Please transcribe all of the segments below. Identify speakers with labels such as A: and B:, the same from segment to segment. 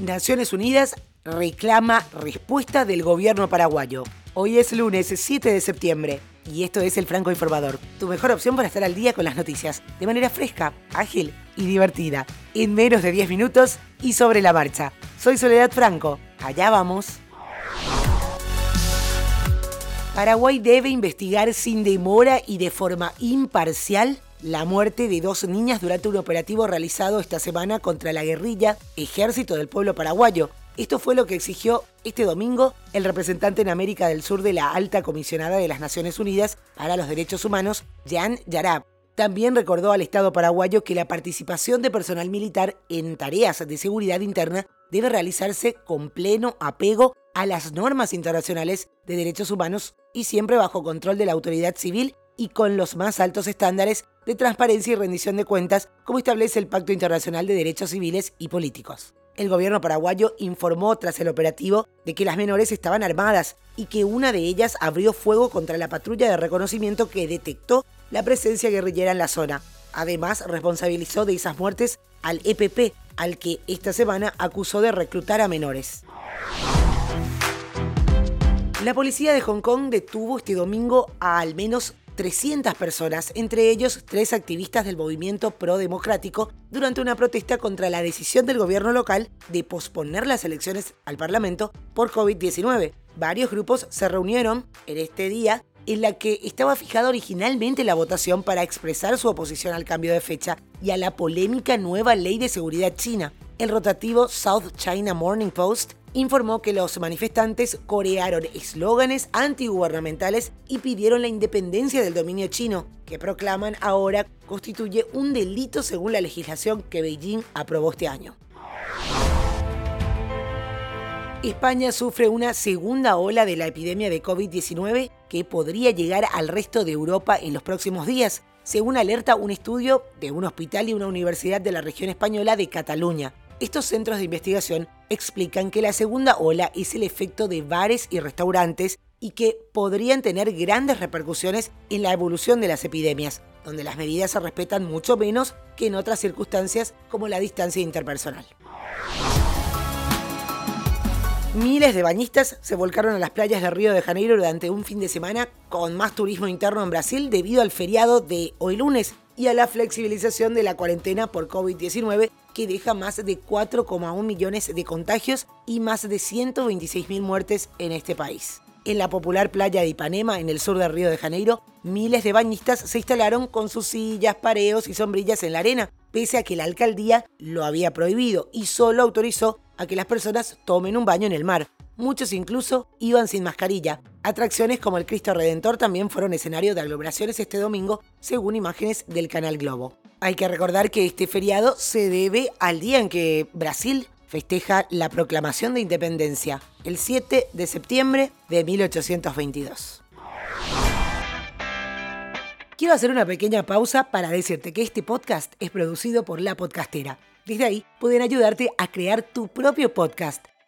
A: Naciones Unidas reclama respuesta del gobierno paraguayo. Hoy es lunes 7 de septiembre y esto es el Franco Informador, tu mejor opción para estar al día con las noticias, de manera fresca, ágil y divertida, en menos de 10 minutos y sobre la marcha. Soy Soledad Franco, allá vamos. Paraguay debe investigar sin demora y de forma imparcial la muerte de dos niñas durante un operativo realizado esta semana contra la guerrilla Ejército del Pueblo Paraguayo. Esto fue lo que exigió este domingo el representante en América del Sur de la Alta Comisionada de las Naciones Unidas para los Derechos Humanos, Jan Yarab. También recordó al Estado paraguayo que la participación de personal militar en tareas de seguridad interna debe realizarse con pleno apego a las normas internacionales de derechos humanos y siempre bajo control de la autoridad civil y con los más altos estándares de transparencia y rendición de cuentas, como establece el Pacto Internacional de Derechos Civiles y Políticos. El gobierno paraguayo informó tras el operativo de que las menores estaban armadas y que una de ellas abrió fuego contra la patrulla de reconocimiento que detectó la presencia guerrillera en la zona. Además, responsabilizó de esas muertes al EPP, al que esta semana acusó de reclutar a menores. La policía de Hong Kong detuvo este domingo a al menos 300 personas, entre ellos tres activistas del movimiento pro-democrático, durante una protesta contra la decisión del gobierno local de posponer las elecciones al Parlamento por COVID-19. Varios grupos se reunieron en este día en la que estaba fijada originalmente la votación para expresar su oposición al cambio de fecha y a la polémica nueva ley de seguridad china. El rotativo South China Morning Post informó que los manifestantes corearon eslóganes antigubernamentales y pidieron la independencia del dominio chino, que proclaman ahora constituye un delito según la legislación que Beijing aprobó este año. España sufre una segunda ola de la epidemia de COVID-19 que podría llegar al resto de Europa en los próximos días, según alerta un estudio de un hospital y una universidad de la región española de Cataluña. Estos centros de investigación explican que la segunda ola es el efecto de bares y restaurantes y que podrían tener grandes repercusiones en la evolución de las epidemias, donde las medidas se respetan mucho menos que en otras circunstancias como la distancia interpersonal. Miles de bañistas se volcaron a las playas de Río de Janeiro durante un fin de semana con más turismo interno en Brasil debido al feriado de hoy lunes y a la flexibilización de la cuarentena por COVID-19 que deja más de 4,1 millones de contagios y más de 126.000 muertes en este país. En la popular playa de Ipanema, en el sur de Río de Janeiro, miles de bañistas se instalaron con sus sillas, pareos y sombrillas en la arena, pese a que la alcaldía lo había prohibido y solo autorizó a que las personas tomen un baño en el mar. Muchos incluso iban sin mascarilla. Atracciones como el Cristo Redentor también fueron escenario de aglomeraciones este domingo, según imágenes del canal Globo. Hay que recordar que este feriado se debe al día en que Brasil festeja la proclamación de independencia, el 7 de septiembre de 1822. Quiero hacer una pequeña pausa para decirte que este podcast es producido por La Podcastera. Desde ahí pueden ayudarte a crear tu propio podcast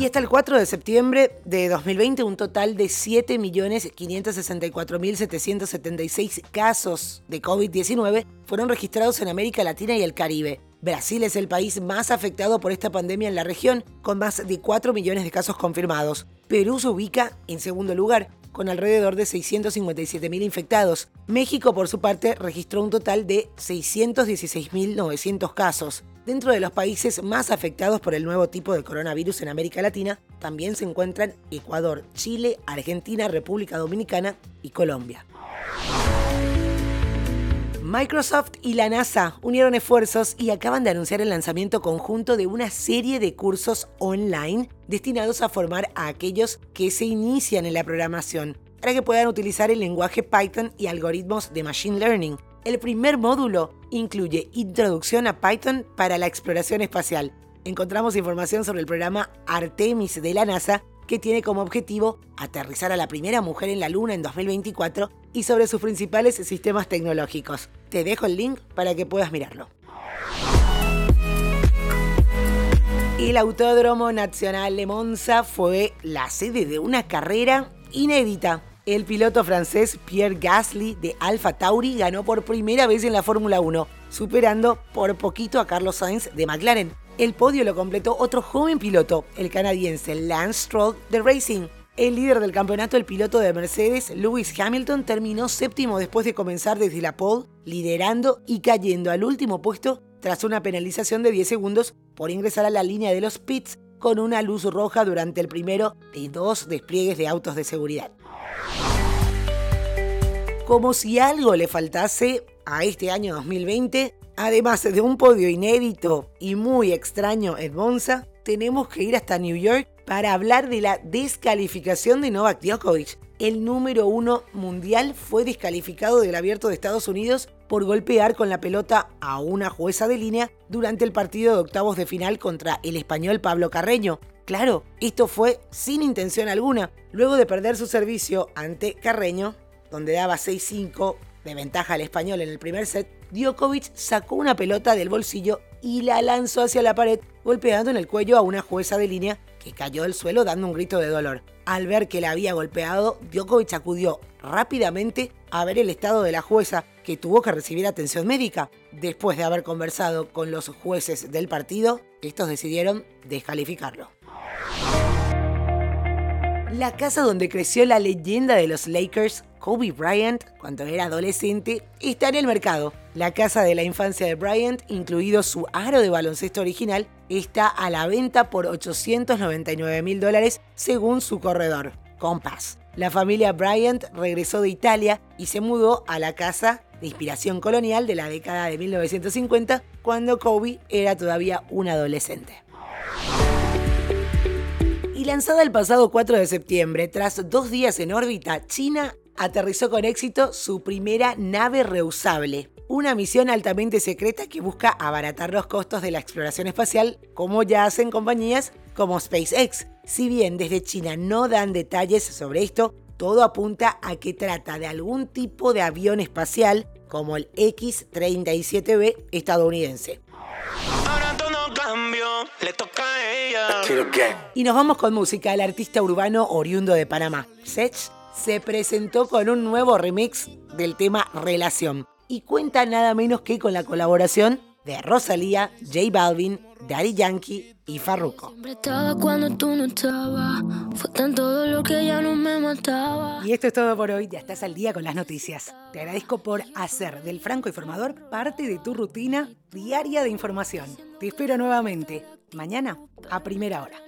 A: Y hasta el 4 de septiembre de 2020, un total de 7.564.776 casos de COVID-19 fueron registrados en América Latina y el Caribe. Brasil es el país más afectado por esta pandemia en la región, con más de 4 millones de casos confirmados. Perú se ubica en segundo lugar, con alrededor de 657.000 infectados. México, por su parte, registró un total de 616.900 casos. Dentro de los países más afectados por el nuevo tipo de coronavirus en América Latina, también se encuentran Ecuador, Chile, Argentina, República Dominicana y Colombia. Microsoft y la NASA unieron esfuerzos y acaban de anunciar el lanzamiento conjunto de una serie de cursos online destinados a formar a aquellos que se inician en la programación para que puedan utilizar el lenguaje Python y algoritmos de Machine Learning el primer módulo incluye Introducción a Python para la exploración espacial. Encontramos información sobre el programa Artemis de la NASA que tiene como objetivo aterrizar a la primera mujer en la Luna en 2024 y sobre sus principales sistemas tecnológicos. Te dejo el link para que puedas mirarlo. El Autódromo Nacional de Monza fue la sede de una carrera inédita. El piloto francés Pierre Gasly de Alfa Tauri ganó por primera vez en la Fórmula 1, superando por poquito a Carlos Sainz de McLaren. El podio lo completó otro joven piloto, el canadiense Lance Stroll de Racing. El líder del campeonato, el piloto de Mercedes, Lewis Hamilton, terminó séptimo después de comenzar desde la pole, liderando y cayendo al último puesto tras una penalización de 10 segundos por ingresar a la línea de los pits con una luz roja durante el primero de dos despliegues de autos de seguridad. Como si algo le faltase a este año 2020, además de un podio inédito y muy extraño en Monza, tenemos que ir hasta New York para hablar de la descalificación de Novak Djokovic. El número uno mundial fue descalificado del abierto de Estados Unidos por golpear con la pelota a una jueza de línea durante el partido de octavos de final contra el español Pablo Carreño. Claro, esto fue sin intención alguna. Luego de perder su servicio ante Carreño, donde daba 6-5 de ventaja al español en el primer set, Djokovic sacó una pelota del bolsillo y la lanzó hacia la pared, golpeando en el cuello a una jueza de línea que cayó del suelo dando un grito de dolor. Al ver que la había golpeado, Djokovic acudió rápidamente a ver el estado de la jueza, que tuvo que recibir atención médica. Después de haber conversado con los jueces del partido, estos decidieron descalificarlo. La casa donde creció la leyenda de los Lakers, Kobe Bryant, cuando era adolescente, está en el mercado. La casa de la infancia de Bryant, incluido su aro de baloncesto original, está a la venta por 899 mil dólares según su corredor, Compass. La familia Bryant regresó de Italia y se mudó a la casa de inspiración colonial de la década de 1950, cuando Kobe era todavía un adolescente lanzada el pasado 4 de septiembre, tras dos días en órbita, China aterrizó con éxito su primera nave reusable, una misión altamente secreta que busca abaratar los costos de la exploración espacial, como ya hacen compañías como SpaceX. Si bien desde China no dan detalles sobre esto, todo apunta a que trata de algún tipo de avión espacial como el X-37B estadounidense. Y nos vamos con música. El artista urbano oriundo de Panamá, Sech, se presentó con un nuevo remix del tema Relación y cuenta nada menos que con la colaboración de Rosalía, J Balvin, Daddy Yankee y Farruko. Y esto es todo por hoy, ya estás al día con las noticias. Te agradezco por hacer del Franco Informador parte de tu rutina diaria de información. Te espero nuevamente mañana a primera hora.